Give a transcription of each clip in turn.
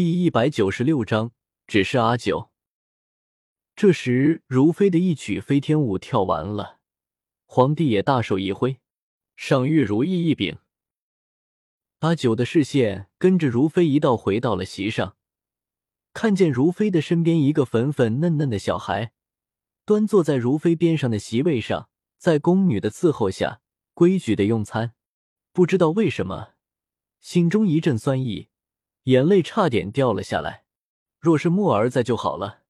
第一百九十六章，只是阿九。这时，如妃的一曲飞天舞跳完了，皇帝也大手一挥，赏玉如意一柄。阿九的视线跟着如妃一道回到了席上，看见如妃的身边一个粉粉嫩嫩的小孩，端坐在如妃边上的席位上，在宫女的伺候下，规矩的用餐。不知道为什么，心中一阵酸意。眼泪差点掉了下来。若是墨儿在就好了，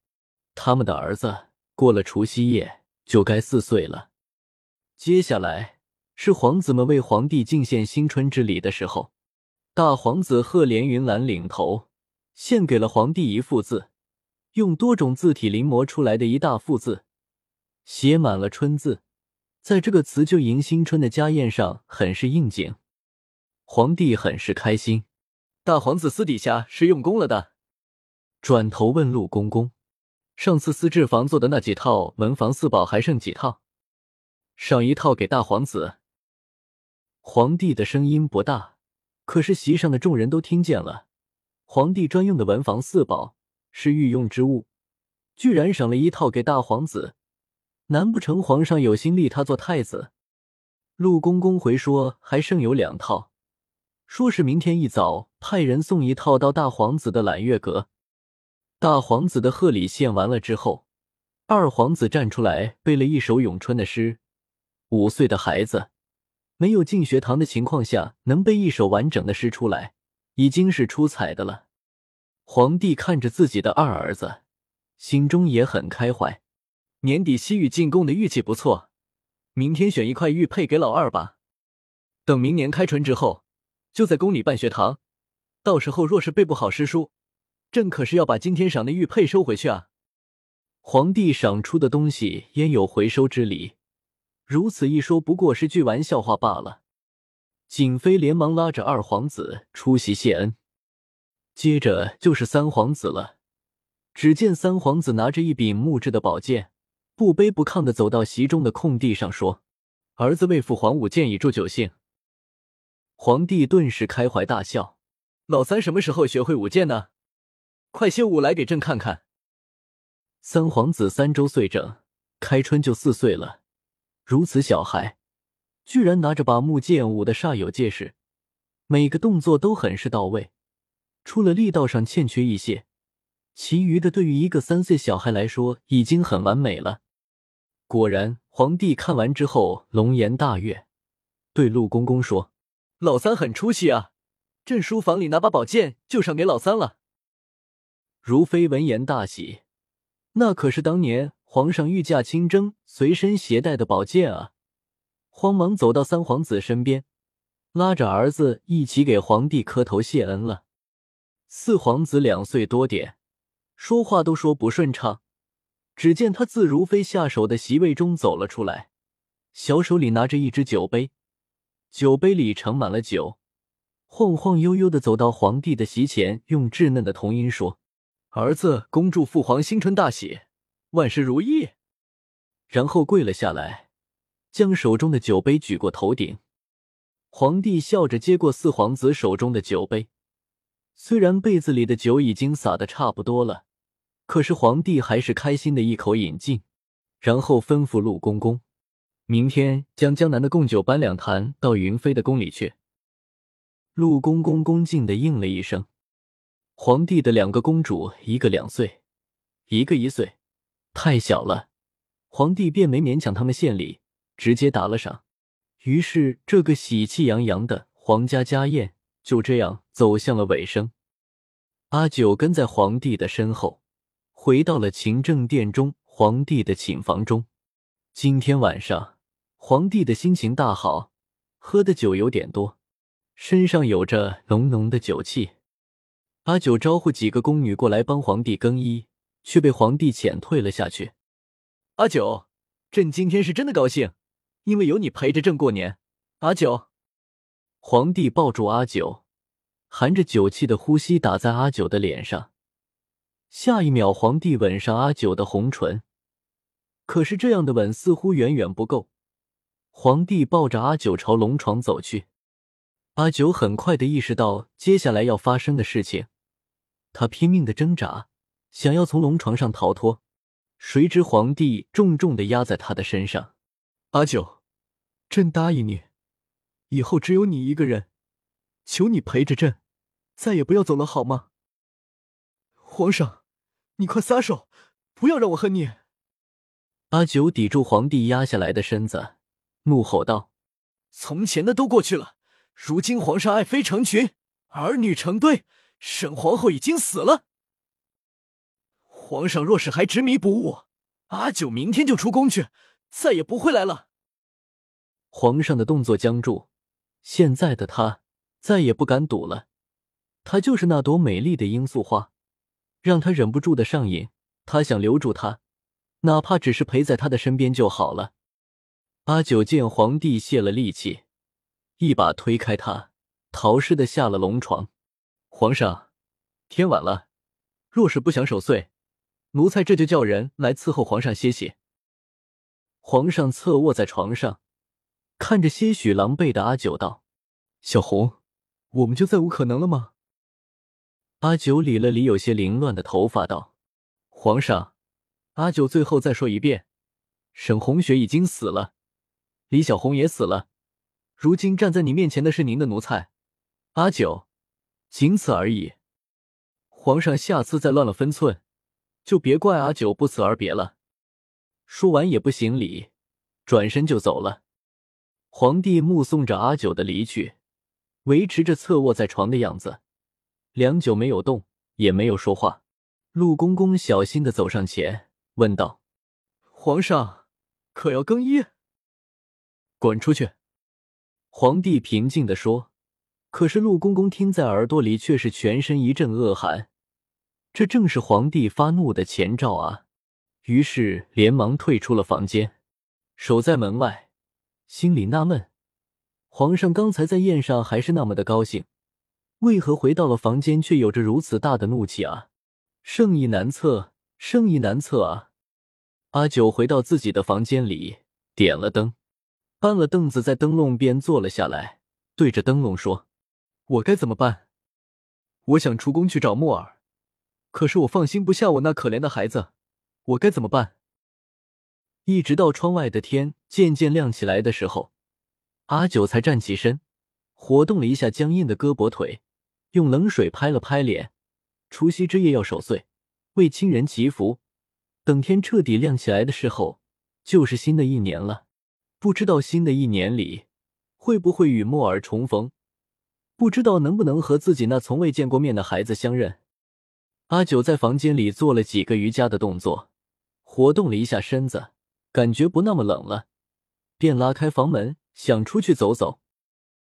他们的儿子过了除夕夜就该四岁了。接下来是皇子们为皇帝敬献新春之礼的时候。大皇子赫连云兰领头，献给了皇帝一幅字，用多种字体临摹出来的一大幅字，写满了“春”字。在这个辞旧迎新春的家宴上，很是应景。皇帝很是开心。大皇子私底下是用功了的，转头问陆公公：“上次私制房做的那几套文房四宝还剩几套？赏一套给大皇子。”皇帝的声音不大，可是席上的众人都听见了。皇帝专用的文房四宝是御用之物，居然赏了一套给大皇子，难不成皇上有心立他做太子？陆公公回说还剩有两套。说是明天一早派人送一套到大皇子的揽月阁。大皇子的贺礼献完了之后，二皇子站出来背了一首咏春的诗。五岁的孩子，没有进学堂的情况下，能背一首完整的诗出来，已经是出彩的了。皇帝看着自己的二儿子，心中也很开怀。年底西域进贡的玉器不错，明天选一块玉佩给老二吧。等明年开春之后。就在宫里办学堂，到时候若是背不好诗书，朕可是要把今天赏的玉佩收回去啊！皇帝赏出的东西焉有回收之理？如此一说，不过是句玩笑话罢了。景妃连忙拉着二皇子出席谢恩，接着就是三皇子了。只见三皇子拿着一柄木质的宝剑，不卑不亢的走到席中的空地上，说：“儿子为父皇武剑以助酒兴。”皇帝顿时开怀大笑：“老三什么时候学会舞剑呢？快些舞来给朕看看。”三皇子三周岁整，开春就四岁了，如此小孩，居然拿着把木剑舞的煞有介事，每个动作都很是到位，除了力道上欠缺一些，其余的对于一个三岁小孩来说已经很完美了。果然，皇帝看完之后龙颜大悦，对陆公公说。老三很出息啊！朕书房里拿把宝剑就赏给老三了。如妃闻言大喜，那可是当年皇上御驾亲征随身携带的宝剑啊！慌忙走到三皇子身边，拉着儿子一起给皇帝磕头谢恩了。四皇子两岁多点，说话都说不顺畅。只见他自如妃下手的席位中走了出来，小手里拿着一只酒杯。酒杯里盛满了酒，晃晃悠悠的走到皇帝的席前，用稚嫩的童音说：“儿子恭祝父皇新春大喜，万事如意。”然后跪了下来，将手中的酒杯举过头顶。皇帝笑着接过四皇子手中的酒杯，虽然杯子里的酒已经洒的差不多了，可是皇帝还是开心的一口饮尽，然后吩咐陆公公。明天将江南的贡酒搬两坛到云飞的宫里去。陆公公恭敬的应了一声。皇帝的两个公主，一个两岁，一个一岁，太小了，皇帝便没勉强他们献礼，直接打了赏。于是，这个喜气洋洋的皇家家宴就这样走向了尾声。阿九跟在皇帝的身后，回到了勤政殿中皇帝的寝房中。今天晚上。皇帝的心情大好，喝的酒有点多，身上有着浓浓的酒气。阿九招呼几个宫女过来帮皇帝更衣，却被皇帝遣退了下去。阿九，朕今天是真的高兴，因为有你陪着朕过年。阿九，皇帝抱住阿九，含着酒气的呼吸打在阿九的脸上。下一秒，皇帝吻上阿九的红唇，可是这样的吻似乎远远不够。皇帝抱着阿九朝龙床走去，阿九很快的意识到接下来要发生的事情，他拼命的挣扎，想要从龙床上逃脱，谁知皇帝重重的压在他的身上。阿九，朕答应你，以后只有你一个人，求你陪着朕，再也不要走了，好吗？皇上，你快撒手，不要让我恨你！阿九抵住皇帝压下来的身子，怒吼道：“从前的都过去了，如今皇上爱妃成群，儿女成堆。”沈皇后已经死了，皇上若是还执迷不悟，阿九明天就出宫去，再也不会来了。皇上的动作僵住，现在的他再也不敢赌了。她就是那朵美丽的罂粟花，让他忍不住的上瘾。他想留住她，哪怕只是陪在她的身边就好了。阿九见皇帝泄了力气，一把推开他，逃似的下了龙床。皇上，天晚了，若是不想守岁，奴才这就叫人来伺候皇上歇息。皇上侧卧在床上，看着些许狼狈的阿九道：“小红，我们就再无可能了吗？”阿九理了理有些凌乱的头发道：“皇上，阿九最后再说一遍，沈红雪已经死了，李小红也死了，如今站在你面前的是您的奴才，阿九。”仅此而已。皇上下次再乱了分寸，就别怪阿九不辞而别了。说完也不行礼，转身就走了。皇帝目送着阿九的离去，维持着侧卧在床的样子，良久没有动，也没有说话。陆公公小心的走上前，问道：“皇上，可要更衣？”滚出去！皇帝平静的说。可是陆公公听在耳朵里，却是全身一阵恶寒。这正是皇帝发怒的前兆啊！于是连忙退出了房间，守在门外，心里纳闷：皇上刚才在宴上还是那么的高兴，为何回到了房间却有着如此大的怒气啊？圣意难测，圣意难测啊！阿九回到自己的房间里，点了灯，搬了凳子，在灯笼边坐了下来，对着灯笼说。我该怎么办？我想出宫去找木耳，可是我放心不下我那可怜的孩子，我该怎么办？一直到窗外的天渐渐亮起来的时候，阿九才站起身，活动了一下僵硬的胳膊腿，用冷水拍了拍脸。除夕之夜要守岁，为亲人祈福，等天彻底亮起来的时候，就是新的一年了。不知道新的一年里会不会与莫尔重逢？不知道能不能和自己那从未见过面的孩子相认。阿九在房间里做了几个瑜伽的动作，活动了一下身子，感觉不那么冷了，便拉开房门想出去走走。